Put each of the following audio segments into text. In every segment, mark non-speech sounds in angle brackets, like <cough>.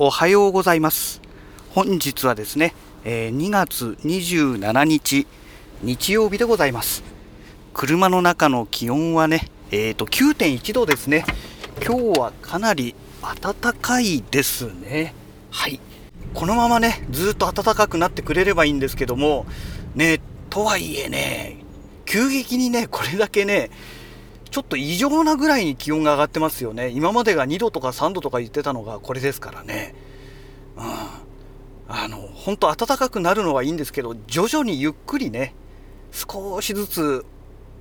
おはようございます。本日はですね、えー、2月27日日曜日でございます。車の中の気温はねえーと9.1度ですね。今日はかなり暖かいですね。はい。このままねずっと暖かくなってくれればいいんですけどもねとはいえね急激にねこれだけねちょっと異常なぐらいに気温が上がってますよね。今までが2度とか3度とか言ってたのがこれですからね。うん。あの、本当暖かくなるのはいいんですけど、徐々にゆっくりね、少しずつ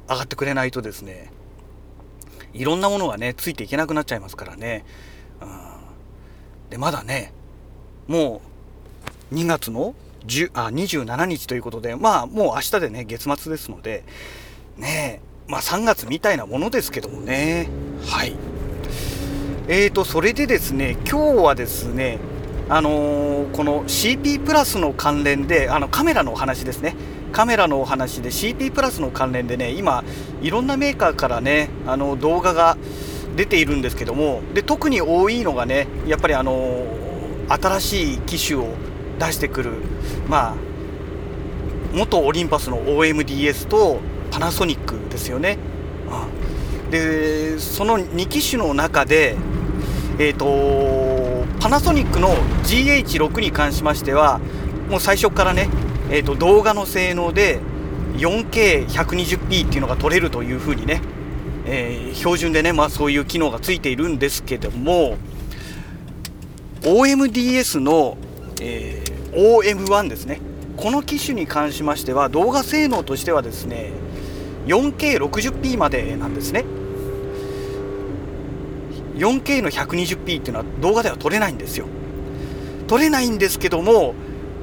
上がってくれないとですね、いろんなものがね、ついていけなくなっちゃいますからね。うん。で、まだね、もう2月の10あ27日ということで、まあもう明日でね、月末ですので、ねえ、まあ、3月みたいなものですけどもね。はい。えーと、それでですね、今日はですね、あのー、この CP プラスの関連で、あのカメラのお話ですね。カメラのお話で CP プラスの関連でね、今、いろんなメーカーからね、あの動画が出ているんですけども、で特に多いのがね、やっぱりあのー、新しい機種を出してくる、まあ、元オリンパスの OMDS とパナソニックですよね。うん、でその2機種の中で、えーと、パナソニックの GH6 に関しましてはもう最初からね、えーと、動画の性能で 4K120p っていうのが撮れるというふうにね、えー、標準でね、まあ、そういう機能がついているんですけども OMDS の、えー、OM1 ですねこの機種に関しましては動画性能としてはですね 4K60p までなんですね。4K の 120p っていうのは動画では撮れないんですよ。撮れないんですけども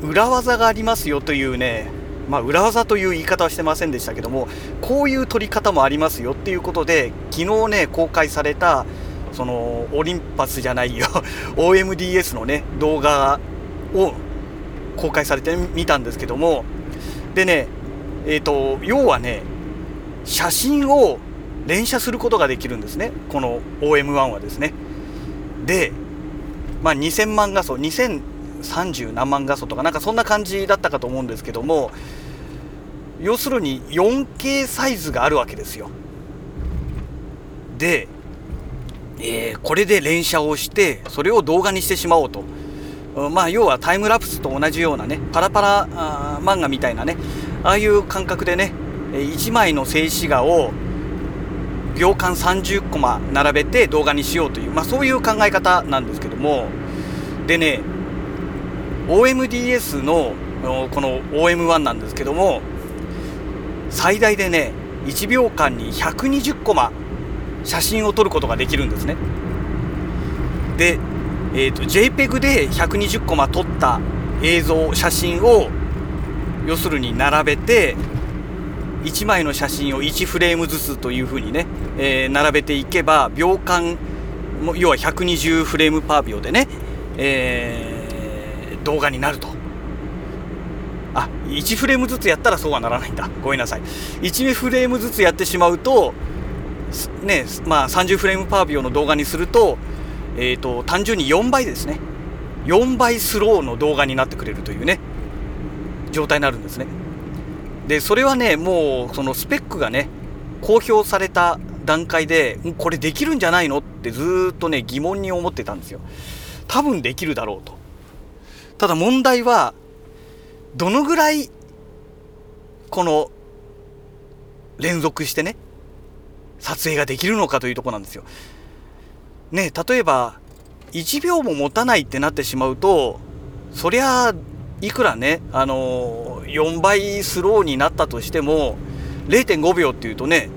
裏技がありますよというねまあ裏技という言い方はしてませんでしたけどもこういう撮り方もありますよっていうことで昨日ね公開されたそのオリンパスじゃないよ <laughs> OMDS のね動画を公開されてみたんですけどもでねえっ、ー、と要はね写真を連写することができるんですね。この OM1 はですね。で、まあ、2000万画素2030何万画素とかなんかそんな感じだったかと思うんですけども要するに 4K サイズがあるわけですよ。で、えー、これで連写をしてそれを動画にしてしまおうと。まあ要はタイムラプスと同じようなねパラパラ漫画みたいなねああいう感覚でね1枚の静止画を秒間30コマ並べて動画にしようという、まあ、そういう考え方なんですけども。でね OMDS のこの OM1 なんですけども最大でね1秒間に120コマ写真を撮ることができるんですね。で、えーと、JPEG で120コマ撮った映像写真を要するに並べて1枚の写真を1フレームずつというふうにね、えー、並べていけば秒間要は120フレームパー秒でね、えー、動画になると。あ1フレームずつやったらそうはならないんだ。ごめんなさい。1フレームずつやってしまうとねまあ30フレームパー秒の動画にすると,、えーと単純に4倍ですね。4倍スローの動画になってくれるというね状態になるんですね。でそれはねもうそのスペックがね公表された段階でこれできるんじゃないのってずっとね疑問に思ってたんですよ。多分できるだろうと。ただ問題はどのぐらいこの連続してね撮影ができるのかというとこなんですよ。ね例えば1秒も持たないってなってしまうとそりゃいくらねあのー4倍スローになったとしても0.5秒っていうとね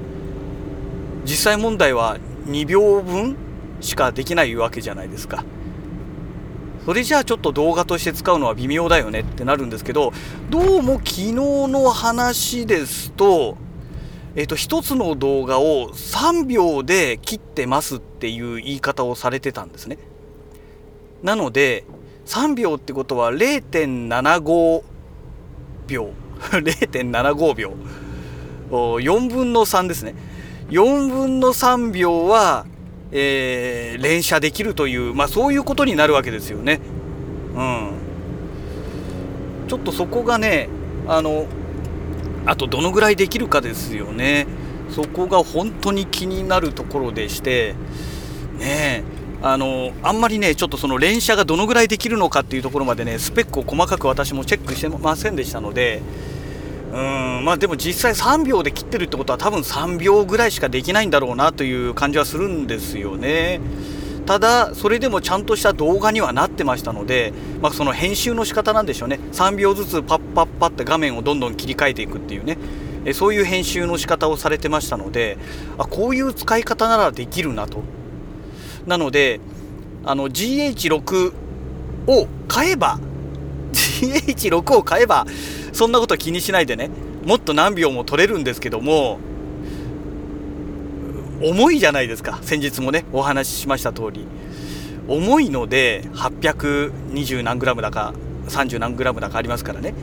実際問題は2秒分しかできないわけじゃないですか。それじゃあちょっと動画として使うのは微妙だよねってなるんですけどどうも昨日の話ですとえっ、と1つの動画を3秒で切ってますっていう言い方をされてたんですね。なので3秒ってことは0.75秒。<laughs> 0.75秒。4分の3ですね。4分の3秒はえー、連射できるという、まあ、そういうことになるわけですよね。うん、ちょっとそこがねあのあとどのぐらいできるかですよね。そこが本当に気になるところでしてねえ。あのあんまりねちょっとその連射がどのぐらいできるのかっていうところまでねスペックを細かく私もチェックしてませんでしたのでうんまあでも実際3秒で切ってるってことは多分3秒ぐらいしかできないんだろうなという感じはするんですよね。ただそれでもちゃんとした動画にはなってましたので、まあ、その編集の仕方なんでしょうね。3秒ずつパッパッパって画面をどんどん切り替えていくっていうね。えそういう編集の仕方をされてましたのであこういう使い方ならできるなと。なのであの GH6 を買えば <laughs> GH6 を買えばそんなことは気にしないでねもっと何秒も取れるんですけども重いじゃないですか先日もねお話ししました通り。重いので820何グラムだか30何グラムだかありますからね。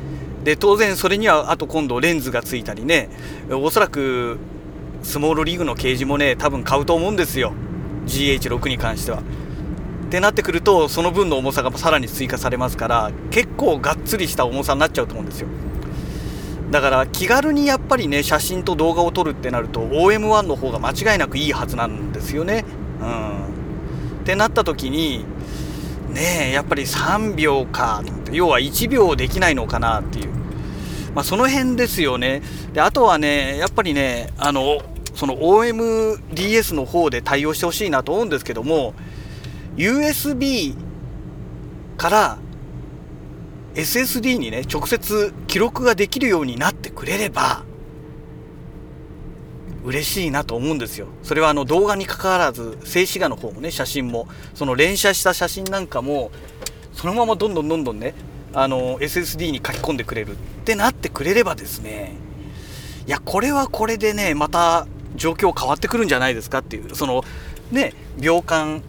で当然それにはあと今度レンズがついたりねおそらくスモールリーグのケージもね多分買うと思うんですよ。GH6 に関しては。ってなってくるとその分の重さがさらに追加されますから結構がっつりした重さになっちゃうと思うんですよ。だから気軽にやっぱりね写真と動画を撮るってなると OM1 の方が間違いなくいいはずなんですよね。うん、ってなった時にねえやっぱり3秒か要は1秒できないのかなっていう、まあ、その辺ですよねであとはねやっぱりねあのその OMDS の方で対応してほしいなと思うんですけども USB から SSD にね直接記録ができるようになってくれれば嬉しいなと思うんですよ。それはあの動画にかかわらず静止画の方もね写真もその連写した写真なんかもそのままどんどんどんどんねあの SSD に書き込んでくれるってなってくれればですねいやこれはこれでねまた状況変わってくるんじゃないですかっていうそのね秒間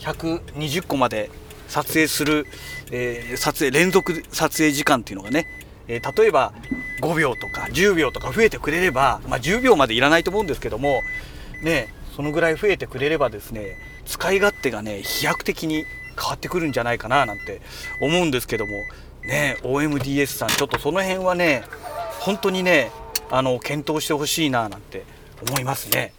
120個まで撮影する、えー、撮影連続撮影時間っていうのがねえー、例えば5秒とか10秒とか増えてくれれば、まあ、10秒までいらないと思うんですけどもねそのぐらい増えてくれればですね使い勝手がね飛躍的に変わってくるんじゃないかななんて思うんですけどもね OMDS さんちょっとその辺はね本当にねあの検討してほしいななんて思いますね。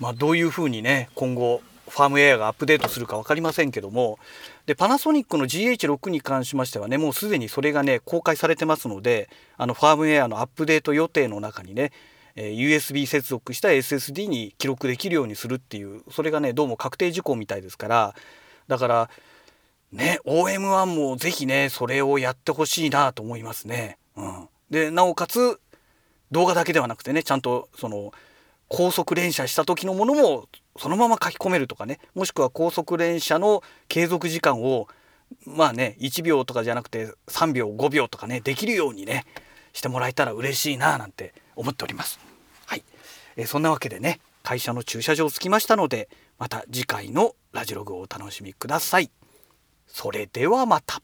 まあ、どういうふうにね今後ファームウェアがアップデートするか分かりませんけどもでパナソニックの GH6 に関しましてはねもうすでにそれがね公開されてますのであのファームウェアのアップデート予定の中にね、USB 接続した SSD に記録できるようにするっていうそれがねどうも確定事項みたいですからだからね OM1 も是非ねそれをやってほしいなと思いますね。うん、でなおかつ動画だけではなくてねちゃんとその高速連射した時のものもそのまま書き込めるとかねもしくは高速連射の継続時間をまあね1秒とかじゃなくて3秒5秒とかねできるようにねしてもらえたら嬉しいななんて思っております。はい、えー、そんなわけでね会社の駐車場着きましたのでまた次回のラジログをお楽しみください。それではまた。